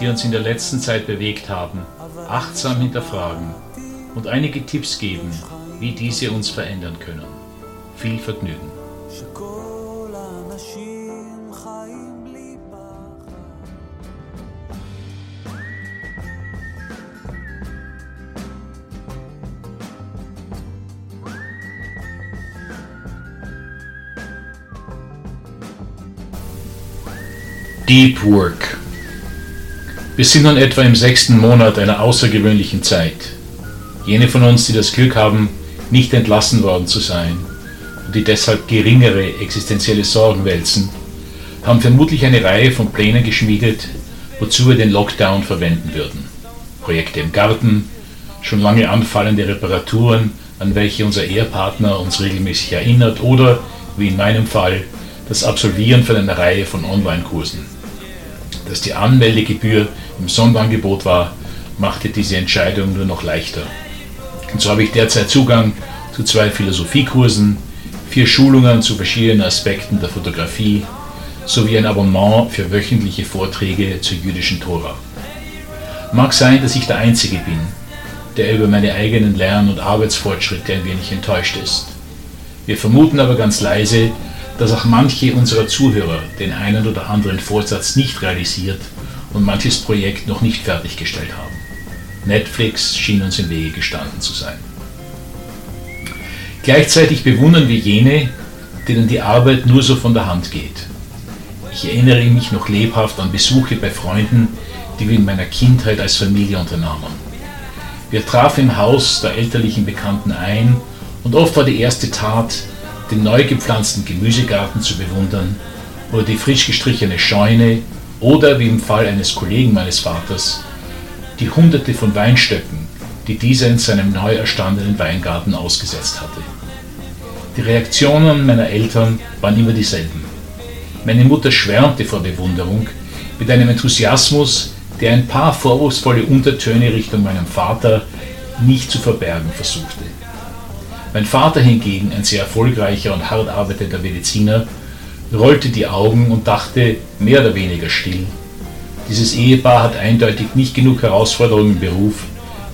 die uns in der letzten Zeit bewegt haben, achtsam hinterfragen und einige Tipps geben, wie diese uns verändern können. Viel Vergnügen. Deep Work wir sind nun etwa im sechsten Monat einer außergewöhnlichen Zeit. Jene von uns, die das Glück haben, nicht entlassen worden zu sein und die deshalb geringere existenzielle Sorgen wälzen, haben vermutlich eine Reihe von Plänen geschmiedet, wozu wir den Lockdown verwenden würden. Projekte im Garten, schon lange anfallende Reparaturen, an welche unser Ehepartner uns regelmäßig erinnert oder, wie in meinem Fall, das Absolvieren von einer Reihe von Online-Kursen. Dass die Anmeldegebühr im Sonderangebot war, machte diese Entscheidung nur noch leichter. Und so habe ich derzeit Zugang zu zwei Philosophiekursen, vier Schulungen zu verschiedenen Aspekten der Fotografie sowie ein Abonnement für wöchentliche Vorträge zur jüdischen Tora. Mag sein, dass ich der Einzige bin, der über meine eigenen Lern- und Arbeitsfortschritte ein wenig enttäuscht ist. Wir vermuten aber ganz leise, dass auch manche unserer Zuhörer den einen oder anderen Vorsatz nicht realisiert und manches Projekt noch nicht fertiggestellt haben. Netflix schien uns im Wege gestanden zu sein. Gleichzeitig bewundern wir jene, denen die Arbeit nur so von der Hand geht. Ich erinnere mich noch lebhaft an Besuche bei Freunden, die wir in meiner Kindheit als Familie unternahmen. Wir trafen im Haus der elterlichen Bekannten ein und oft war die erste Tat, den neu gepflanzten Gemüsegarten zu bewundern oder die frisch gestrichene Scheune oder wie im Fall eines Kollegen meines Vaters, die hunderte von Weinstöcken, die dieser in seinem neu erstandenen Weingarten ausgesetzt hatte. Die Reaktionen meiner Eltern waren immer dieselben. Meine Mutter schwärmte vor Bewunderung mit einem Enthusiasmus, der ein paar vorwurfsvolle Untertöne Richtung meinem Vater nicht zu verbergen versuchte. Mein Vater hingegen, ein sehr erfolgreicher und hart arbeitender Mediziner, rollte die Augen und dachte mehr oder weniger still. Dieses Ehepaar hat eindeutig nicht genug Herausforderungen im Beruf,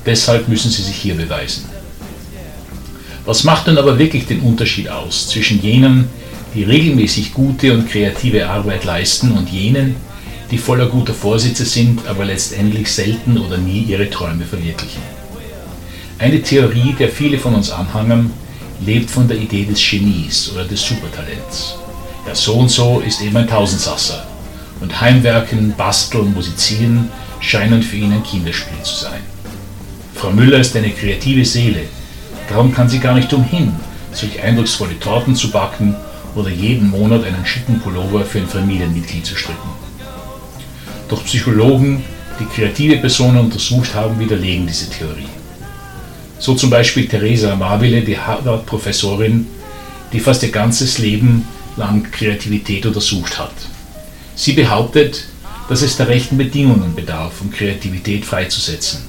deshalb müssen sie sich hier beweisen. Was macht denn aber wirklich den Unterschied aus zwischen jenen, die regelmäßig gute und kreative Arbeit leisten und jenen, die voller guter Vorsitze sind, aber letztendlich selten oder nie ihre Träume verwirklichen? Eine Theorie, der viele von uns anhängen, lebt von der Idee des Genies oder des Supertalents. Ja, so und so ist eben ein Tausendsasser. Und Heimwerken, Basteln, Musizieren scheinen für ihn ein Kinderspiel zu sein. Frau Müller ist eine kreative Seele. Darum kann sie gar nicht umhin, solch eindrucksvolle Torten zu backen oder jeden Monat einen schicken Pullover für ein Familienmitglied zu stricken. Doch Psychologen, die kreative Personen untersucht haben, widerlegen diese Theorie. So zum Beispiel Theresa Amabile, die Harvard-Professorin, die fast ihr ganzes Leben lang Kreativität untersucht hat. Sie behauptet, dass es der rechten Bedingungen bedarf, um Kreativität freizusetzen.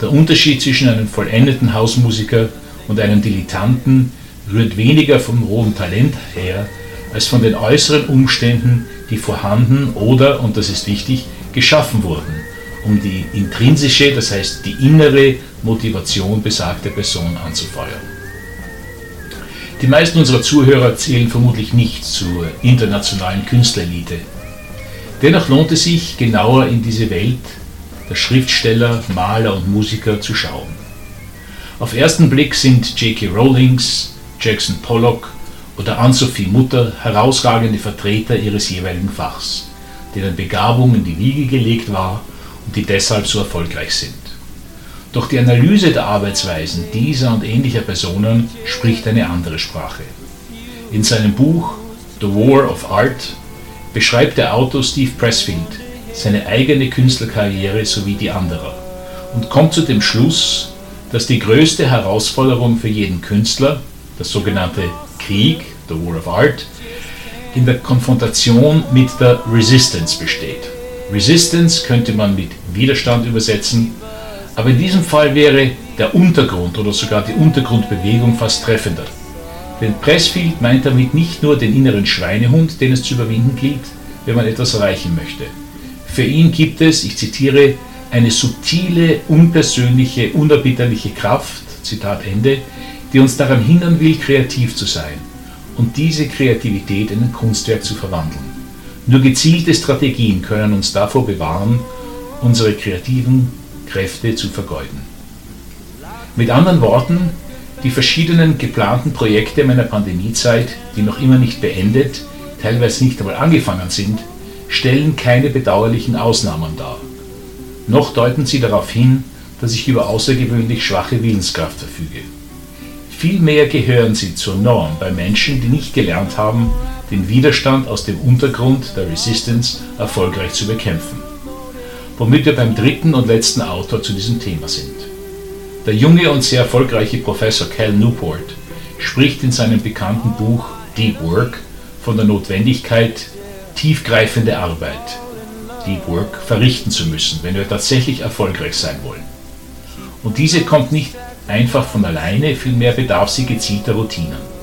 Der Unterschied zwischen einem vollendeten Hausmusiker und einem Dilettanten rührt weniger vom rohen Talent her, als von den äußeren Umständen, die vorhanden oder, und das ist wichtig, geschaffen wurden, um die intrinsische, das heißt die innere Motivation besagter Person anzufeuern. Die meisten unserer Zuhörer zählen vermutlich nicht zur internationalen Künstlerelite. Dennoch lohnt es sich, genauer in diese Welt der Schriftsteller, Maler und Musiker zu schauen. Auf ersten Blick sind J.K. Rowlings, Jackson Pollock oder Anne-Sophie Mutter herausragende Vertreter ihres jeweiligen Fachs, deren Begabung in die Wiege gelegt war und die deshalb so erfolgreich sind. Doch die Analyse der Arbeitsweisen dieser und ähnlicher Personen spricht eine andere Sprache. In seinem Buch The War of Art beschreibt der Autor Steve Pressfield seine eigene Künstlerkarriere sowie die anderer. und kommt zu dem Schluss, dass die größte Herausforderung für jeden Künstler, das sogenannte Krieg, the War of Art, in der Konfrontation mit der Resistance besteht. Resistance könnte man mit Widerstand übersetzen, aber in diesem Fall wäre der Untergrund oder sogar die Untergrundbewegung fast treffender. Denn Pressfield meint damit nicht nur den inneren Schweinehund, den es zu überwinden gilt, wenn man etwas erreichen möchte. Für ihn gibt es, ich zitiere, eine subtile, unpersönliche, unerbitterliche Kraft, Zitat Ende, die uns daran hindern will, kreativ zu sein und diese Kreativität in ein Kunstwerk zu verwandeln. Nur gezielte Strategien können uns davor bewahren, unsere kreativen Kräfte zu vergeuden. Mit anderen Worten, die verschiedenen geplanten Projekte meiner Pandemiezeit, die noch immer nicht beendet, teilweise nicht einmal angefangen sind, stellen keine bedauerlichen Ausnahmen dar. Noch deuten sie darauf hin, dass ich über außergewöhnlich schwache Willenskraft verfüge. Vielmehr gehören sie zur Norm bei Menschen, die nicht gelernt haben, den Widerstand aus dem Untergrund der Resistance erfolgreich zu bekämpfen. Womit wir beim dritten und letzten Autor zu diesem Thema sind. Der junge und sehr erfolgreiche Professor Cal Newport spricht in seinem bekannten Buch Deep Work von der Notwendigkeit, tiefgreifende Arbeit, Deep Work, verrichten zu müssen, wenn wir tatsächlich erfolgreich sein wollen. Und diese kommt nicht einfach von alleine, vielmehr bedarf sie gezielter Routinen.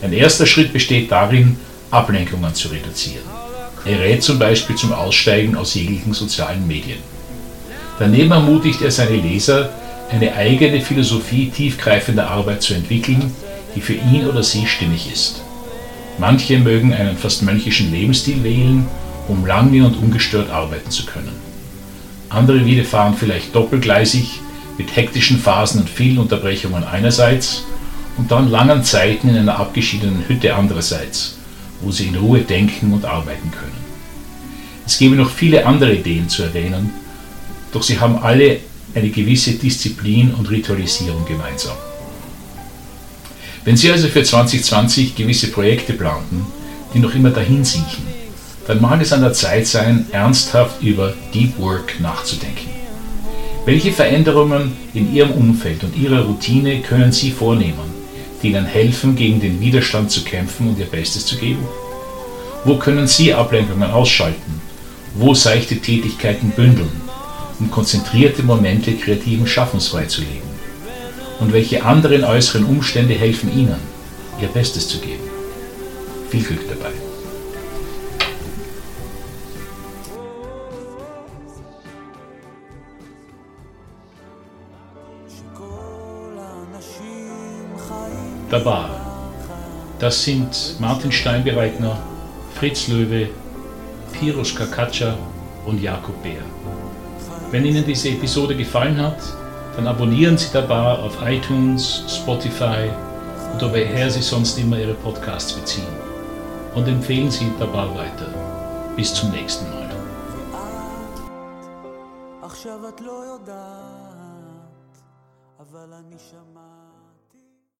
Ein erster Schritt besteht darin, Ablenkungen zu reduzieren. Er rät zum Beispiel zum Aussteigen aus jeglichen sozialen Medien. Daneben ermutigt er seine Leser, eine eigene Philosophie tiefgreifender Arbeit zu entwickeln, die für ihn oder sie stimmig ist. Manche mögen einen fast mönchischen Lebensstil wählen, um lange und ungestört arbeiten zu können. Andere wieder fahren vielleicht doppelgleisig mit hektischen Phasen und vielen Unterbrechungen einerseits und dann langen Zeiten in einer abgeschiedenen Hütte andererseits, wo sie in Ruhe denken und arbeiten können. Es gäbe noch viele andere Ideen zu erwähnen, doch sie haben alle eine gewisse Disziplin und Ritualisierung gemeinsam. Wenn Sie also für 2020 gewisse Projekte planten, die noch immer dahin siechen, dann mag es an der Zeit sein, ernsthaft über Deep Work nachzudenken. Welche Veränderungen in Ihrem Umfeld und Ihrer Routine können Sie vornehmen, die Ihnen helfen, gegen den Widerstand zu kämpfen und Ihr Bestes zu geben? Wo können Sie Ablenkungen ausschalten? Wo seichte Tätigkeiten bündeln, um konzentrierte Momente kreativen Schaffens freizulegen? Und welche anderen äußeren Umstände helfen Ihnen, Ihr Bestes zu geben? Viel Glück dabei. der Bar. Das sind Martin Steinbereitner, Fritz Löwe, Piros Kakatscha und Jakob Bär. Wenn Ihnen diese Episode gefallen hat, dann abonnieren Sie der Bar auf iTunes, Spotify oder woher Sie sonst immer Ihre Podcasts beziehen. Und empfehlen Sie der Bar weiter. Bis zum nächsten Mal. עכשיו את לא יודעת, אבל אני שמעתי